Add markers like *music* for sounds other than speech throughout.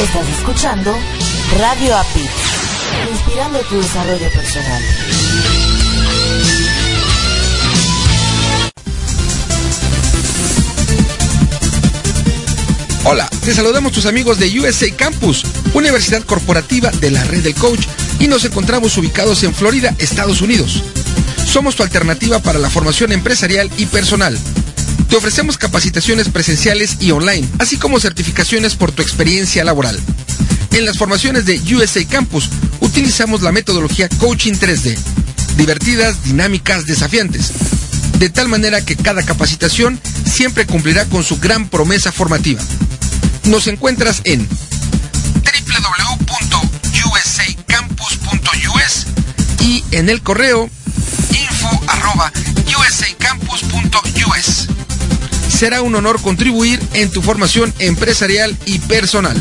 Estás escuchando Radio API, inspirando tu desarrollo personal. Hola, te saludamos tus amigos de USA Campus, Universidad Corporativa de la Red del Coach, y nos encontramos ubicados en Florida, Estados Unidos. Somos tu alternativa para la formación empresarial y personal. Te ofrecemos capacitaciones presenciales y online, así como certificaciones por tu experiencia laboral. En las formaciones de USA Campus utilizamos la metodología Coaching 3D, divertidas, dinámicas, desafiantes, de tal manera que cada capacitación siempre cumplirá con su gran promesa formativa. Nos encuentras en www.usacampus.us y en el correo info@usacampus.us. Será un honor contribuir en tu formación empresarial y personal.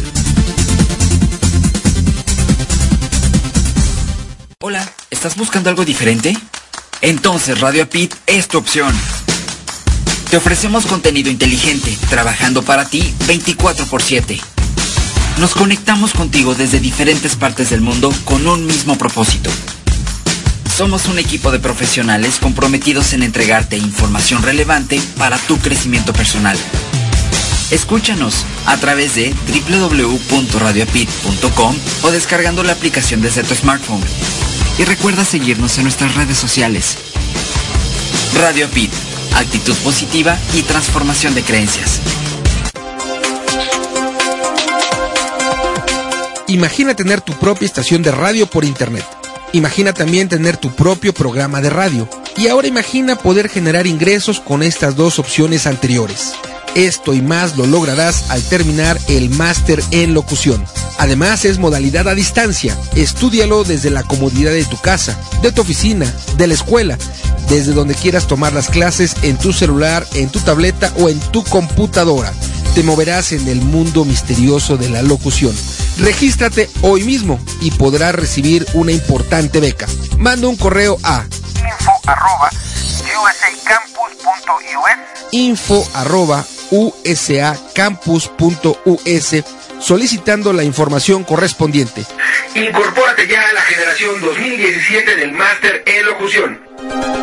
Hola, ¿estás buscando algo diferente? Entonces Radio Pit es tu opción. Te ofrecemos contenido inteligente, trabajando para ti 24 por 7. Nos conectamos contigo desde diferentes partes del mundo con un mismo propósito. Somos un equipo de profesionales comprometidos en entregarte información relevante para tu crecimiento personal. Escúchanos a través de www.radiopit.com o descargando la aplicación desde tu smartphone. Y recuerda seguirnos en nuestras redes sociales. Radio Pit, actitud positiva y transformación de creencias. Imagina tener tu propia estación de radio por internet. Imagina también tener tu propio programa de radio. Y ahora imagina poder generar ingresos con estas dos opciones anteriores. Esto y más lo lograrás al terminar el máster en locución. Además es modalidad a distancia. Estúdialo desde la comodidad de tu casa, de tu oficina, de la escuela, desde donde quieras tomar las clases en tu celular, en tu tableta o en tu computadora. Te moverás en el mundo misterioso de la locución. Regístrate hoy mismo y podrás recibir una importante beca. Manda un correo a info arroba usacampus.us info arroba usacampus.us solicitando la información correspondiente. Incorpórate ya a la generación 2017 del máster en locución.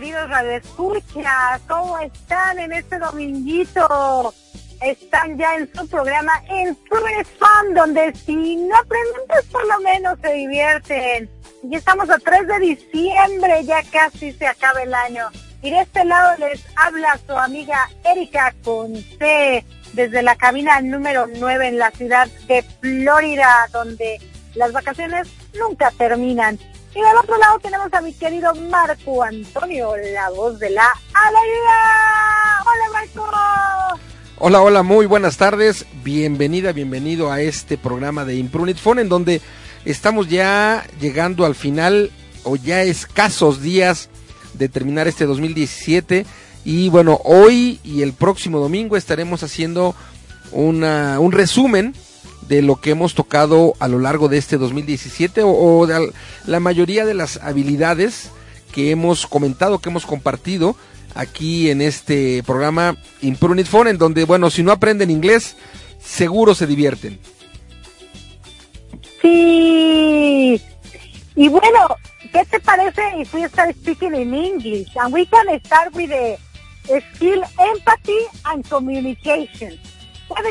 Queridos radioescuchas. ¿Cómo están en este dominguito? Están ya en su programa en Super Fun, donde si no pues por lo menos se divierten. Y estamos a 3 de diciembre, ya casi se acaba el año. Y de este lado les habla su amiga Erika Conce, desde la cabina número 9 en la ciudad de Florida, donde las vacaciones nunca terminan. Y del otro lado tenemos a mi querido Marco Antonio, la voz de la alegría. Hola Marco. Hola, hola, muy buenas tardes. Bienvenida, bienvenido a este programa de Imprunit Phone, en donde estamos ya llegando al final o ya escasos días de terminar este 2017. Y bueno, hoy y el próximo domingo estaremos haciendo una, un resumen de lo que hemos tocado a lo largo de este 2017 o, de la mayoría de las habilidades que hemos comentado, que hemos compartido aquí en este programa Imprunit Phone, en donde, bueno, si no aprenden inglés, seguro se divierten. Sí. Y bueno, ¿qué te parece if we start speaking in English? And we can start with the skill empathy and communication. What?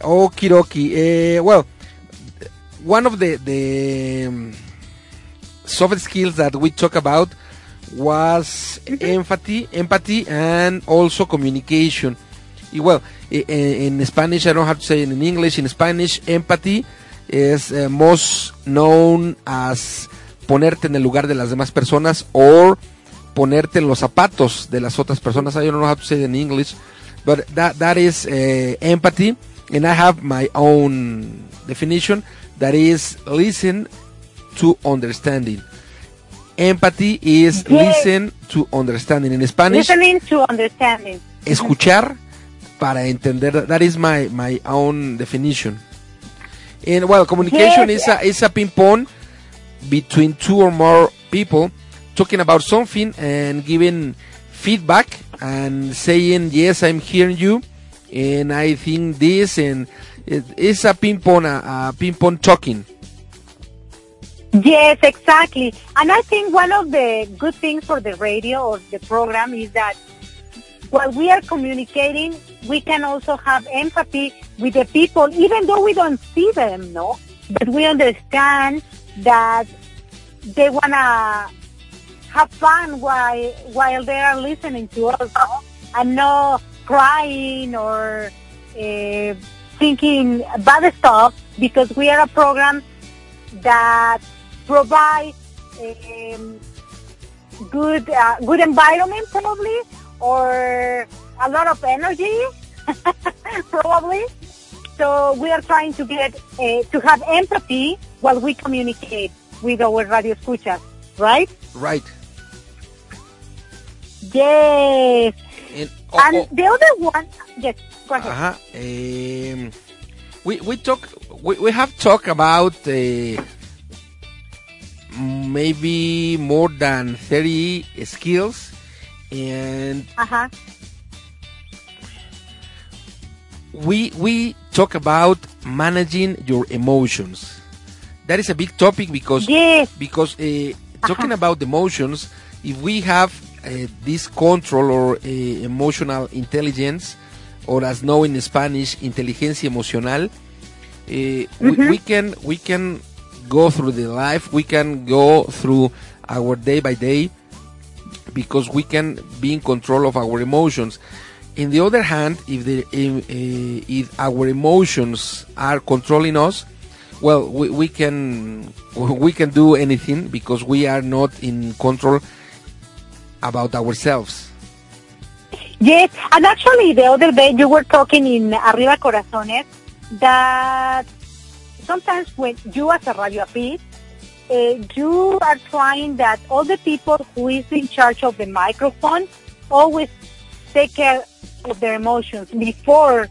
Okie dokie. Uh, well, one of the, the um, soft skills that we talk about was empathy, empathy, and also communication. Y well, in, in, Spanish, I don't have to say it in English. In Spanish, empathy is uh, most known as ponerte en el lugar de las demás personas or ponerte en los zapatos de las otras personas. I don't know how to say it in English, but that that is uh, empathy, and I have my own definition. That is listen to understanding. Empathy is Yes. listen to understanding. In Spanish, Listening to understanding. escuchar para entender. That is my, my own definition. And well, communication Yes. is a is a ping pong between two or more people talking about something and giving feedback and saying yes, I'm hearing you, and I think this, and it, it's a ping pong, a, a ping pong talking. Yes, exactly. And I think one of the good things for the radio or the program is that while we are communicating, we can also have empathy with the people, even though we don't see them, no? But we understand that they want to have fun while, while they are listening to us, no? And not crying or uh, thinking bad stuff because we are a program that provides um, good uh, good environment probably or a lot of energy *laughs* probably. So we are trying to get uh, to have empathy while we communicate with our radio escuchas right? Right. yes. And, and oh, oh, the other one yes go ahead. Uh-huh. Um, we we talk we, we have talked about uh, maybe more than 30 skills and uh-huh we we talk about managing your emotions. That is a big topic because yes. because uh, talking about emotions if we have uh, this control or uh, emotional intelligence or as known in spanish inteligencia emocional uh, we, we can we can go through the life we can go through our day by day because we can be in control of our emotions. In the other hand if the if, uh, if our emotions are controlling us well we, we can *laughs* we can do anything because we are not in control about ourselves Yes, and actually the other day you were talking in Arriba Corazones that sometimes when you as a radio appeal, uh, you are trying that all the people who is in charge of the microphone always take care of their emotions before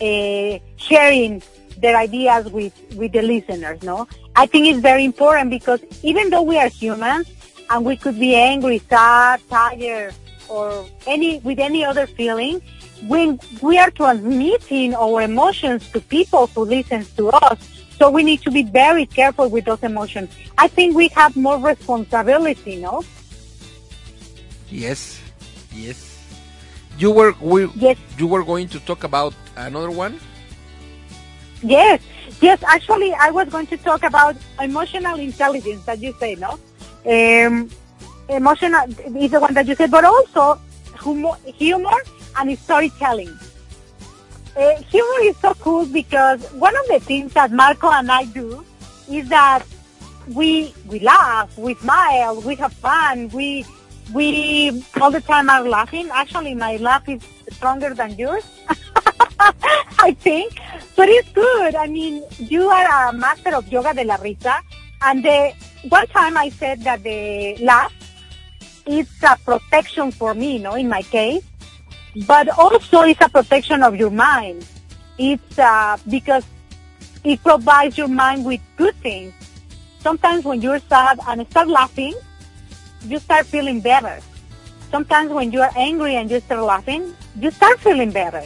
uh, sharing their ideas with, with the listeners, no? I think it's very important because even though we are humans and we could be angry, sad, tired, or any with any other feeling, when we are transmitting our emotions to people who listen to us, so we need to be very careful with those emotions. I think we have more responsibility, no? Yes, yes. You were we, Yes. you were going to talk about another one. Yes, yes. Actually, I was going to talk about emotional intelligence that you say, no? Um, emotional is the one that you said, but also humor, humor and storytelling. Uh, humor is so cool because one of the things that Marco and I do is that we we laugh, we smile, we have fun, we we all the time are laughing. Actually, my laugh is stronger than yours. *laughs* I think, but it's good. I mean, you are a master of yoga de la risa, and the, one time I said that the laugh is a protection for me, you no, in my case, but also it's a protection of your mind. It's uh, because it provides your mind with good things. Sometimes when you're sad and start laughing, you start feeling better. Sometimes when you are angry and you start laughing, you start feeling better.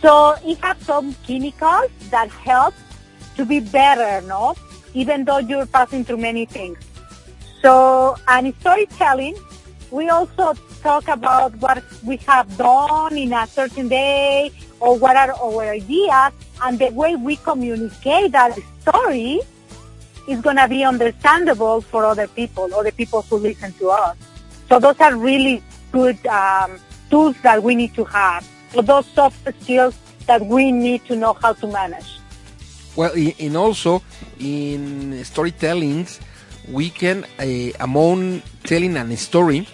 So it has some chemicals that help to be better, no? Even though you're passing through many things. So, and storytelling, we also talk about what we have done in a certain day or what are our ideas and the way we communicate that story is going to be understandable for other people or the people who listen to us. So those are really good um, tools that we need to have. So those soft skills that we need to know how to manage. Well, and also in storytellings, we can uh, among telling a story,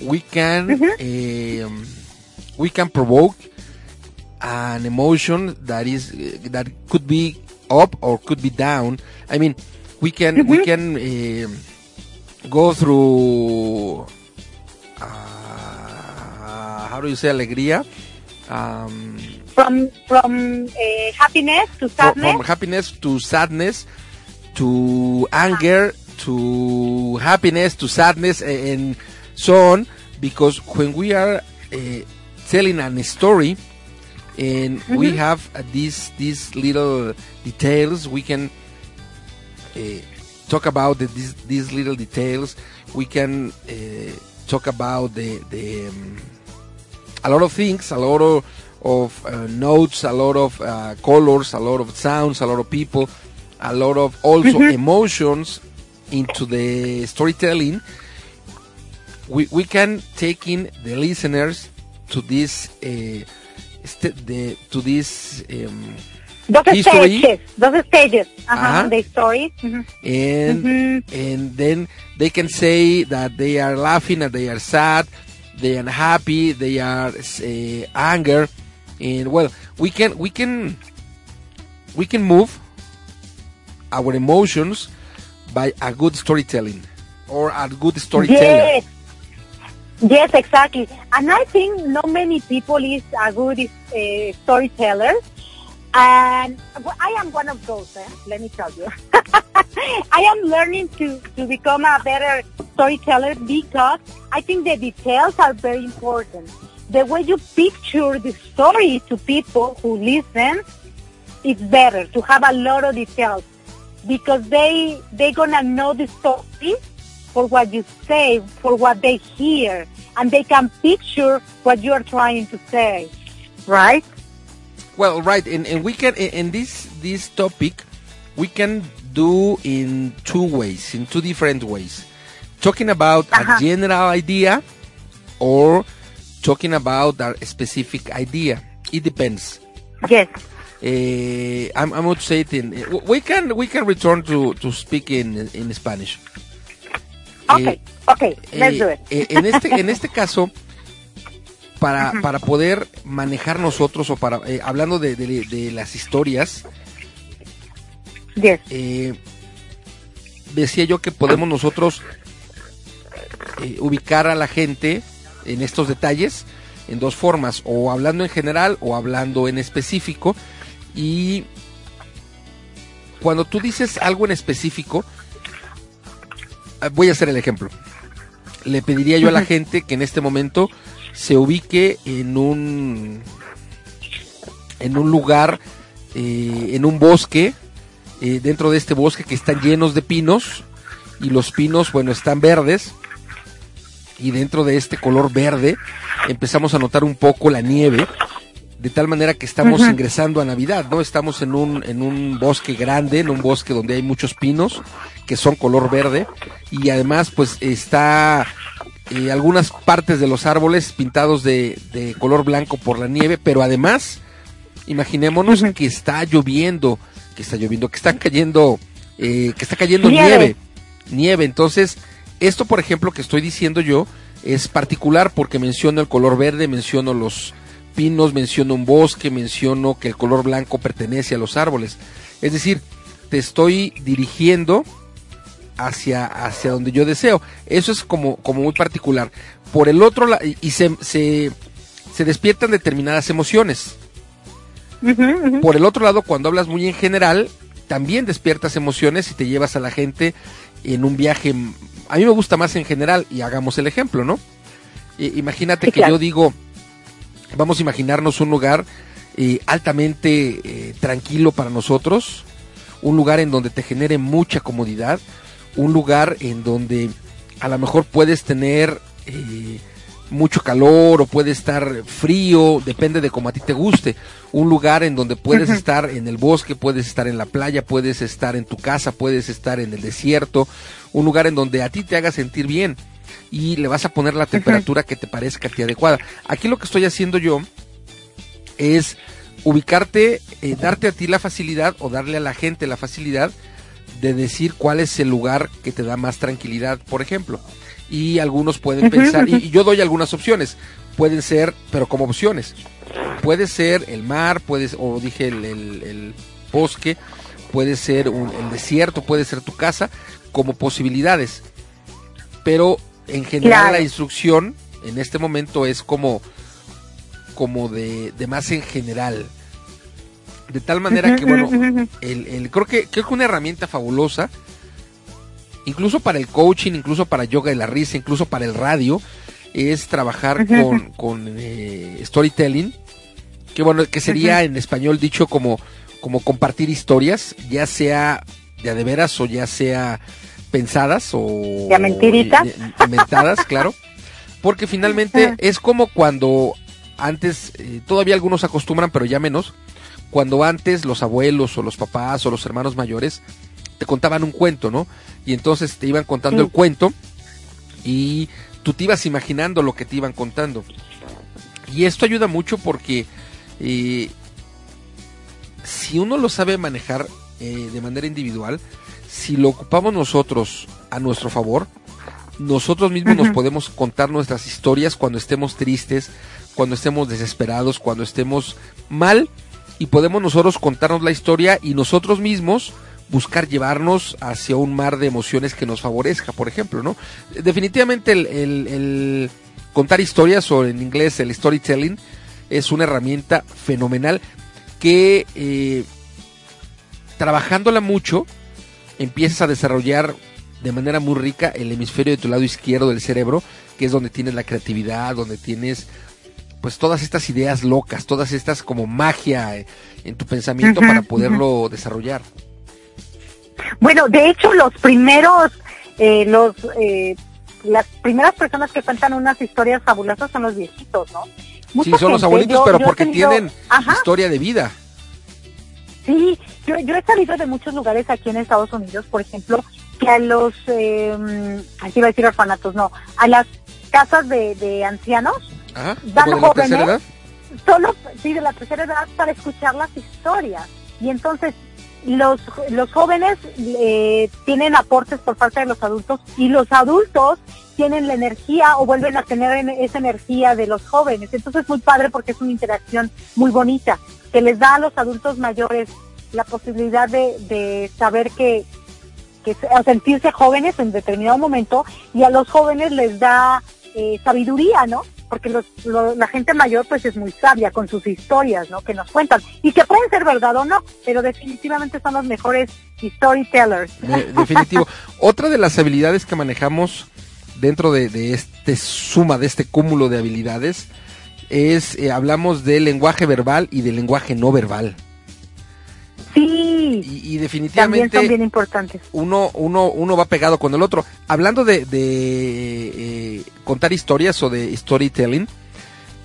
we can um, we can provoke an emotion that is uh, that could be up or could be down. I mean, we can we can um go through uh, how do you say alegría? Um, From from uh, happiness to sadness. from happiness to sadness to anger to happiness to sadness and so on because when we are uh, telling a story and we Mhm. have uh, these these little details we can uh, talk about the, these these little details we can uh, talk about the the um, a lot of things, a lot of, of uh, notes, a lot of uh, colors, a lot of sounds, a lot of people, a lot of also Mhm. emotions into the storytelling. We, we can take in the listeners to this uh, st- the to this um, Those history stages. Those stages. Uh-huh, Uh-huh. The story. Mhm. and Mhm. and then they can say that they are laughing and they are sad they are happy they are uh, anger and well we can we can we can move our emotions by a good storytelling or a good storyteller Yes. Yes, exactly. And I think not many people is a good uh, storyteller. And I am one of those, eh? let me tell you. *laughs* I am learning to, to become a better storyteller because I think the details are very important. The way you picture the story to people who listen, it's better to have a lot of details because they they gonna know the story for what you say, for what they hear, and they can picture what you are trying to say, right? Well, right, and, and we can in this this topic we can do in two ways, in two different ways. Talking about Uh-huh. a general idea or talking about a specific idea. It depends. Yes. Uh, I'm, I'm going to say it in. We can we can return to, to speak in in Spanish. Okay, okay, let's Eh, do it. eh, en este en este *laughs* caso para, para poder manejar nosotros o para eh, hablando de, de- de las historias Yes. eh, decía yo que podemos nosotros eh, ubicar a la gente en estos detalles en dos formas o hablando en general o hablando en específico y cuando tú dices algo en específico, ah, voy a hacer el ejemplo. Le pediría yo a la gente que en este momento se ubique en un en un lugar, eh, en un bosque, eh, dentro de este bosque que están llenos de pinos y los pinos, bueno, están verdes y dentro de este color verde empezamos a notar un poco la nieve de tal manera que estamos ingresando a Navidad, ¿no? Estamos en un, en un bosque grande, en un bosque donde hay muchos pinos que son color verde y además pues está eh, algunas partes de los árboles pintados de, de, color blanco por la nieve, pero además imaginémonos que está lloviendo, que está lloviendo, que está cayendo, eh, que está cayendo nieve, nieve. Entonces, esto por ejemplo que estoy diciendo yo es particular porque menciono el color verde, menciono los pinos, menciono un bosque, menciono que el color blanco pertenece a los árboles. Es decir, te estoy dirigiendo hacia, hacia donde yo deseo. Eso es como, como muy particular. Por el otro lado, y se, se, se, despiertan determinadas emociones. Por el otro lado, cuando hablas muy en general, también despiertas emociones y te llevas a la gente en un viaje. A mí me gusta más en general, y hagamos el ejemplo, ¿no? imagínate que yo digo, Vamos a imaginarnos un lugar eh, altamente eh, tranquilo para nosotros, un lugar en donde te genere mucha comodidad, un lugar en donde a lo mejor puedes tener eh, mucho calor o puede estar frío, depende de cómo a ti te guste. Un lugar en donde puedes estar en el bosque, puedes estar en la playa, puedes estar en tu casa, puedes estar en el desierto. Un lugar en donde a ti te haga sentir bien y le vas a poner la temperatura que te parezca a ti adecuada. Aquí lo que estoy haciendo yo es ubicarte, eh, darte a ti la facilidad o darle a la gente la facilidad de decir cuál es el lugar que te da más tranquilidad, por ejemplo. Y algunos pueden pensar, y, yo doy algunas opciones, pueden ser, pero como opciones. Puede ser el mar, puede, o dije el, bosque, puede ser un, el desierto, puede ser tu casa, como posibilidades. Pero en general la instrucción en este momento es como como de, de más en general. De tal manera que bueno el, el, creo que creo que una herramienta fabulosa incluso para el coaching incluso para yoga de la risa incluso para el radio es trabajar con, con eh, storytelling que bueno que sería en español dicho como como compartir historias ya sea de de veras o ya sea pensadas o... Ya mentiritas. Inventadas, *laughs* claro. Porque finalmente es como cuando antes, eh, todavía algunos acostumbran, pero ya menos, cuando antes los abuelos o los papás o los hermanos mayores te contaban un cuento, ¿no? Y entonces te iban contando el cuento y tú te ibas imaginando lo que te iban contando. Y esto ayuda mucho porque eh, si uno lo sabe manejar eh, de manera individual, si lo ocupamos nosotros a nuestro favor, nosotros mismos nos podemos contar nuestras historias cuando estemos tristes, cuando estemos desesperados, cuando estemos mal, y podemos nosotros contarnos la historia y nosotros mismos buscar llevarnos hacia un mar de emociones que nos favorezca, por ejemplo, ¿no? Definitivamente el, contar historias, o en inglés el storytelling, es una herramienta fenomenal que eh, trabajándola mucho, empiezas a desarrollar de manera muy rica el hemisferio de tu lado izquierdo del cerebro, que es donde tienes la creatividad, donde tienes pues todas estas ideas locas, todas estas como magia eh, en tu pensamiento para poderlo desarrollar. Bueno, de hecho los primeros, eh, los, eh, las primeras personas que cuentan unas historias fabulosas son los viejitos, ¿no? sí, son los abuelitos, pero porque tienen historia de vida. Sí, yo, yo he salido de muchos lugares aquí en Estados Unidos, por ejemplo, que a los, eh, aquí iba a decir orfanatos, no, a las casas de, de ancianos, dan jóvenes, solo, sí, de la tercera edad para escuchar las historias. Y entonces, los, los jóvenes eh, tienen aportes por parte de los adultos y los adultos tienen la energía o vuelven a tener esa energía de los jóvenes. Entonces es muy padre porque es una interacción muy bonita que les da a los adultos mayores la posibilidad de, de saber que, que sentirse jóvenes en determinado momento y a los jóvenes les da eh, sabiduría, ¿no? Porque los, lo- la gente mayor pues es muy sabia con sus historias, ¿no? Que nos cuentan y que pueden ser verdad o no, pero definitivamente son los mejores storytellers. De- definitivo. *laughs* Otra de las habilidades que manejamos dentro de, de este suma, de este cúmulo de habilidades, es, eh, hablamos del lenguaje verbal y del lenguaje no verbal. Sí, Y, y también definitivamente son bien importantes. uno, uno, uno va pegado con el otro. Hablando de, de, eh, contar historias o de storytelling,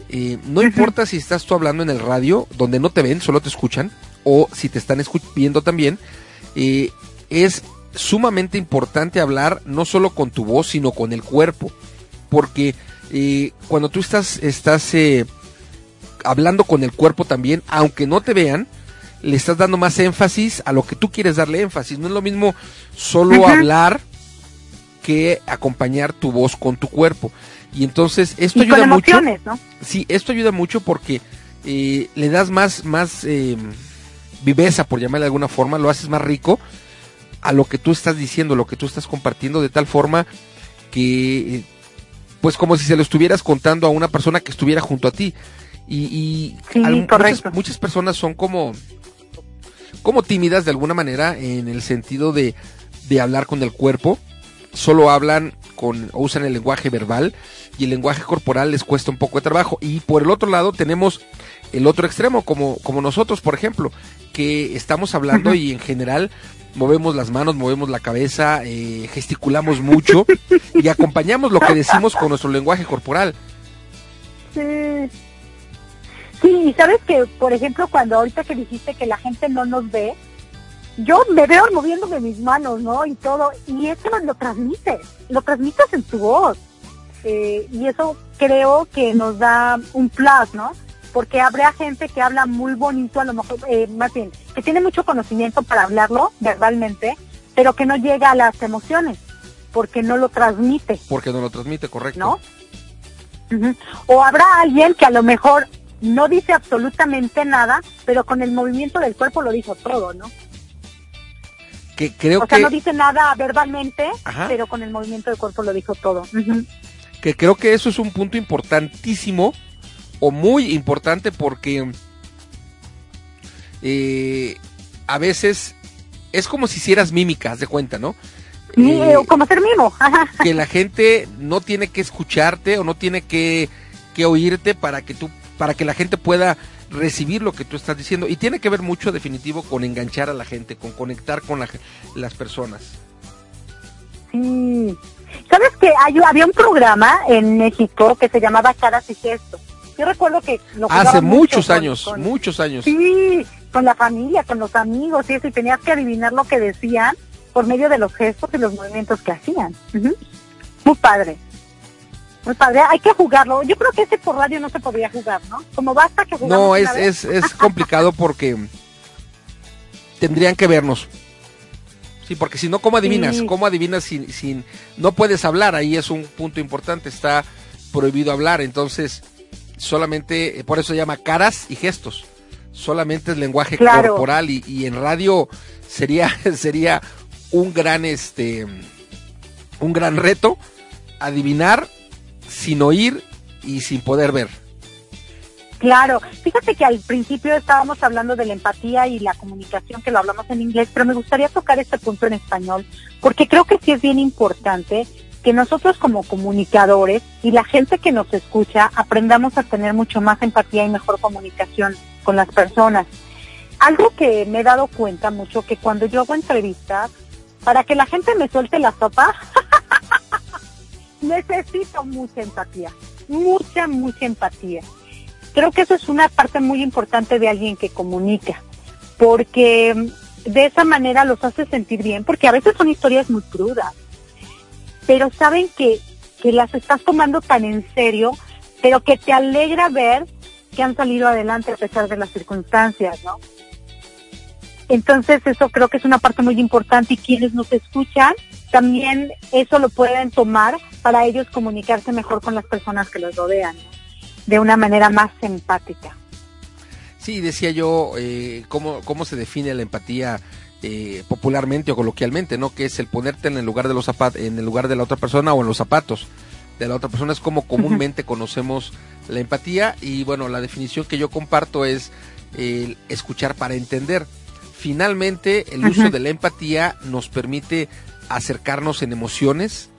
eh, no importa si estás tú hablando en el radio, donde no te ven, solo te escuchan, o si te están viendo también, eh, es sumamente importante hablar no solo con tu voz, sino con el cuerpo. Porque cuando tú estás, estás eh, hablando con el cuerpo también, aunque no te vean, le estás dando más énfasis a lo que tú quieres darle énfasis. No es lo mismo solo hablar que acompañar tu voz con tu cuerpo. Y entonces esto Y con ayuda mucho. emociones, ¿no? Sí, esto ayuda mucho porque eh, le das más, más eh, viveza, por llamarle de alguna forma, lo haces más rico a lo que tú estás diciendo, lo que tú estás compartiendo, de tal forma que, pues como si se lo estuvieras contando a una persona que estuviera junto a ti. Y, y Sí, al- muchas, correcto. muchas personas son como, como tímidas de alguna manera en el sentido de, de hablar con el cuerpo, solo hablan con, o usan el lenguaje verbal y el lenguaje corporal les cuesta un poco de trabajo. Y por el otro lado tenemos el otro extremo, como, como nosotros, por ejemplo, que estamos hablando y en general movemos las manos, movemos la cabeza, eh, gesticulamos mucho y acompañamos lo que decimos con nuestro lenguaje corporal. Sí. Sí, y sabes que, por ejemplo, cuando ahorita que dijiste que la gente no nos ve, yo me veo moviéndome mis manos, ¿no? Y todo, y eso lo transmites, lo transmites en tu voz. Eh, y eso creo que nos da un plus, ¿no? Porque habrá gente que habla muy bonito, a lo mejor, eh, más bien, que tiene mucho conocimiento para hablarlo verbalmente, pero que no llega a las emociones, porque no lo transmite. Porque no lo transmite, correcto. ¿no? O habrá alguien que a lo mejor no dice absolutamente nada, pero con el movimiento del cuerpo lo dijo todo, ¿no? Que creo o sea, que, no dice nada verbalmente, Ajá. pero con el movimiento del cuerpo lo dijo todo. Que creo que eso es un punto importantísimo o muy importante porque eh, a veces es como si hicieras mímicas de cuenta, ¿no? Eh, eh, como ser mimo. Ajá. que la gente no tiene que escucharte o no tiene que, que oírte para que tú para que la gente pueda recibir lo que tú estás diciendo y tiene que ver mucho definitivo con enganchar a la gente con conectar con la las personas Sí. ¿Sabes que hay, había un programa en México que se llamaba Caras y Gestos? Yo recuerdo que lo hace mucho muchos años con- muchos años Sí, con la familia, con los amigos y eso, y tenías que adivinar lo que decían por medio de los gestos y los movimientos que hacían. Muy padre. Muy padre. Hay que jugarlo. Yo creo que ese por radio no se podría jugar, ¿no? Como basta que jugamos no es, es es *laughs* complicado porque tendrían que vernos sí porque si no cómo adivinas Sí. cómo adivinas sin sin no puedes hablar ahí es un punto importante está prohibido hablar entonces solamente eh, por eso se llama caras y gestos solamente es lenguaje Claro. corporal y, y en radio sería *laughs* sería un gran este un gran reto adivinar sin oír y sin poder ver Claro. Fíjate que al principio estábamos hablando de la empatía y la comunicación, que lo hablamos en inglés, pero me gustaría tocar este punto en español, porque creo que sí es bien importante que nosotros como comunicadores y la gente que nos escucha aprendamos a tener mucho más empatía y mejor comunicación con las personas. Algo que me he dado cuenta mucho que cuando yo hago entrevistas, para que la gente me suelte la sopa, *laughs* necesito mucha empatía, mucha, mucha empatía. Creo que eso es una parte muy importante de alguien que comunica, porque mm, de esa manera los hace sentir bien, porque a veces son historias muy crudas, pero saben que, que las estás tomando tan en serio, pero que te alegra ver que han salido adelante a pesar de las circunstancias, ¿no? Entonces eso creo que es una parte muy importante y quienes nos escuchan también eso lo pueden tomar para ellos comunicarse mejor con las personas que los rodean, ¿no? de una manera más empática. Sí, decía yo eh, cómo, cómo se define la empatía eh, popularmente o coloquialmente, ¿no? Que es el ponerte en el lugar de los zapatos, en el lugar de la otra persona o en los zapatos de la otra persona. Es como comúnmente conocemos la empatía y bueno, la definición que yo comparto es el escuchar para entender. Finalmente, el uso de la empatía nos permite acercarnos en emociones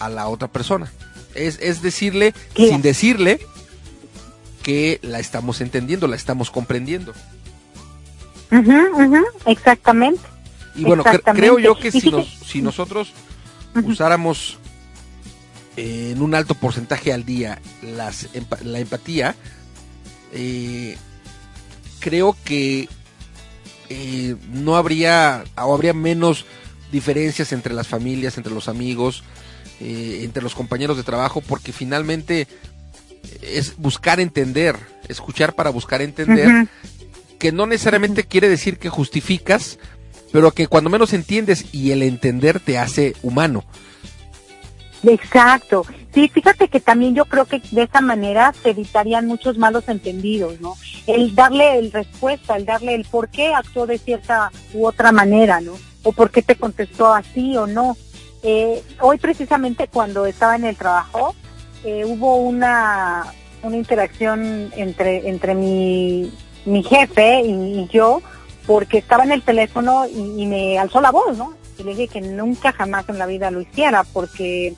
a la otra persona. Es, es decirle, sin decirle, que la estamos entendiendo, la estamos comprendiendo. Exactamente. Y bueno, creo yo que si, nos, si nosotros usáramos en un alto porcentaje al día las, la empatía, eh, creo que eh, no habría o habría menos diferencias entre las familias, entre los amigos, eh, entre los compañeros de trabajo, porque finalmente es buscar entender, escuchar para buscar entender, que no necesariamente quiere decir que justificas, pero que cuando menos entiendes y el entender te hace humano. Exacto. Sí, fíjate que también yo creo que de esa manera se evitarían muchos malos entendidos, ¿no? El darle el respuesta, el darle el por qué actuó de cierta u otra manera, ¿no? O por qué te contestó así o no. Eh, hoy precisamente cuando estaba en el trabajo, eh, hubo una, una interacción entre, entre mi, mi jefe y, yo, porque estaba en el teléfono y, y me alzó la voz, ¿no? Y le dije que nunca jamás en la vida lo hiciera, porque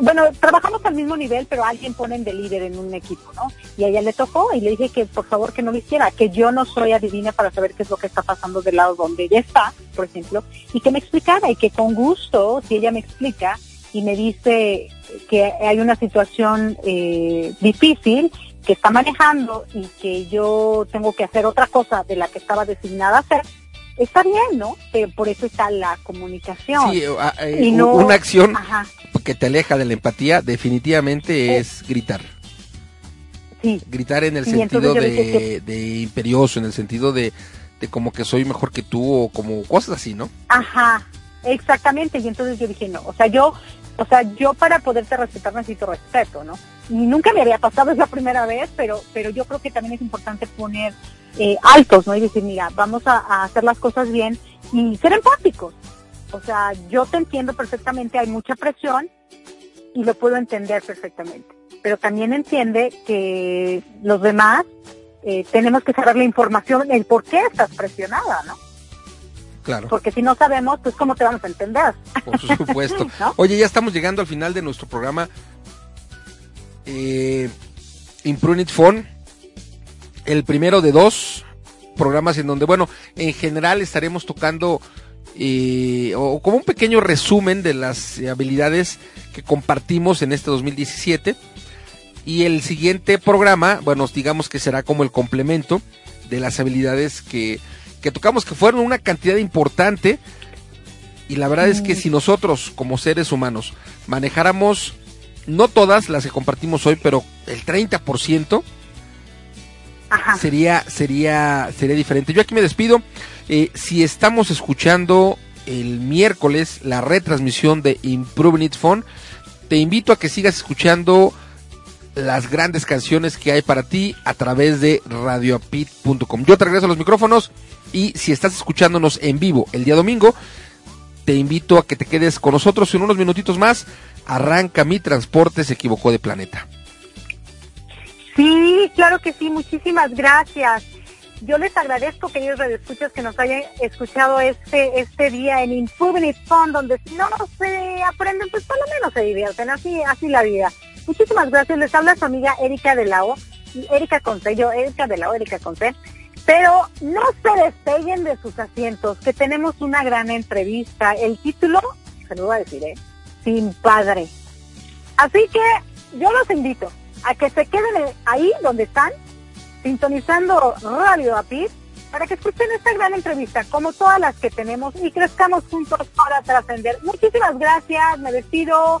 bueno, trabajamos al mismo nivel, pero alguien ponen de líder en un equipo, ¿no? Y a ella le tocó y le dije que por favor que no lo hiciera, que yo no soy adivina para saber qué es lo que está pasando del lado donde ella está, por ejemplo, y que me explicara y que con gusto, si ella me explica y me dice que hay una situación eh, difícil que está manejando y que yo tengo que hacer otra cosa de la que estaba designada hacer, está bien, ¿no? por eso está la comunicación. Sí, eh, y no, una acción que te aleja de la empatía definitivamente es, gritar. Sí. Gritar en el sentido de, imperioso, en el sentido de, de como que soy mejor que tú o como cosas así, ¿no? Ajá, exactamente. Y entonces yo dije, no, o sea, yo, o sea, yo para poderte respetar necesito respeto, ¿no? Y nunca me había pasado, es la primera vez, pero, pero yo creo que también es importante poner eh, altos, ¿no? Y decir, mira, vamos a, hacer las cosas bien y ser empáticos. O sea, yo te entiendo perfectamente, hay mucha presión y lo puedo entender perfectamente. Pero también entiende que los demás eh, tenemos que saber la información, el por qué estás presionada, ¿no? Claro. Porque si no sabemos, pues cómo te vamos a entender. Por supuesto. *laughs* Oye, ya estamos llegando al final de nuestro programa. Eh, Imprunit Phone el primero de dos programas en donde, bueno, en general estaremos tocando eh, o como un pequeño resumen de las habilidades que compartimos en este 2017. Y el siguiente programa, bueno, digamos que será como el complemento de las habilidades que, que tocamos, que fueron una cantidad importante. Y la verdad es que si nosotros, como seres humanos, manejáramos, no todas las que compartimos hoy, pero el 30%, sería sería sería diferente. Yo aquí me despido. Eh, si estamos escuchando el miércoles la retransmisión de Improving It Phone, te invito a que sigas escuchando las grandes canciones que hay para ti a través de radioapit.com. Yo te regreso a los micrófonos y si estás escuchándonos en vivo el día domingo, te invito a que te quedes con nosotros en unos minutitos más. Arranca mi transporte, se equivocó de planeta. Sí, claro que sí, muchísimas gracias. Yo les agradezco, queridos radioescuchas, que nos hayan escuchado este este día en It Fun, donde si no se aprenden, pues por lo menos se divierten, así así la vida. Muchísimas gracias, les habla su amiga Erika de la O, Erika Conce, yo Erika de la O, Erika Conce. Pero no se despeguen de sus asientos, que tenemos una gran entrevista. El título, se lo voy a decir, ¿eh? Sin padre. Así que yo los invito a que se queden ahí donde están, sintonizando Radio APID, para que escuchen esta gran entrevista, como todas las que tenemos, y crezcamos juntos para trascender. Muchísimas gracias, me despido.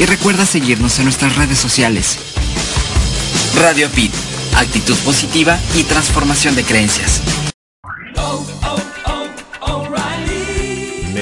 Y recuerda seguirnos en nuestras redes sociales. Radio Apit, actitud positiva y transformación de creencias.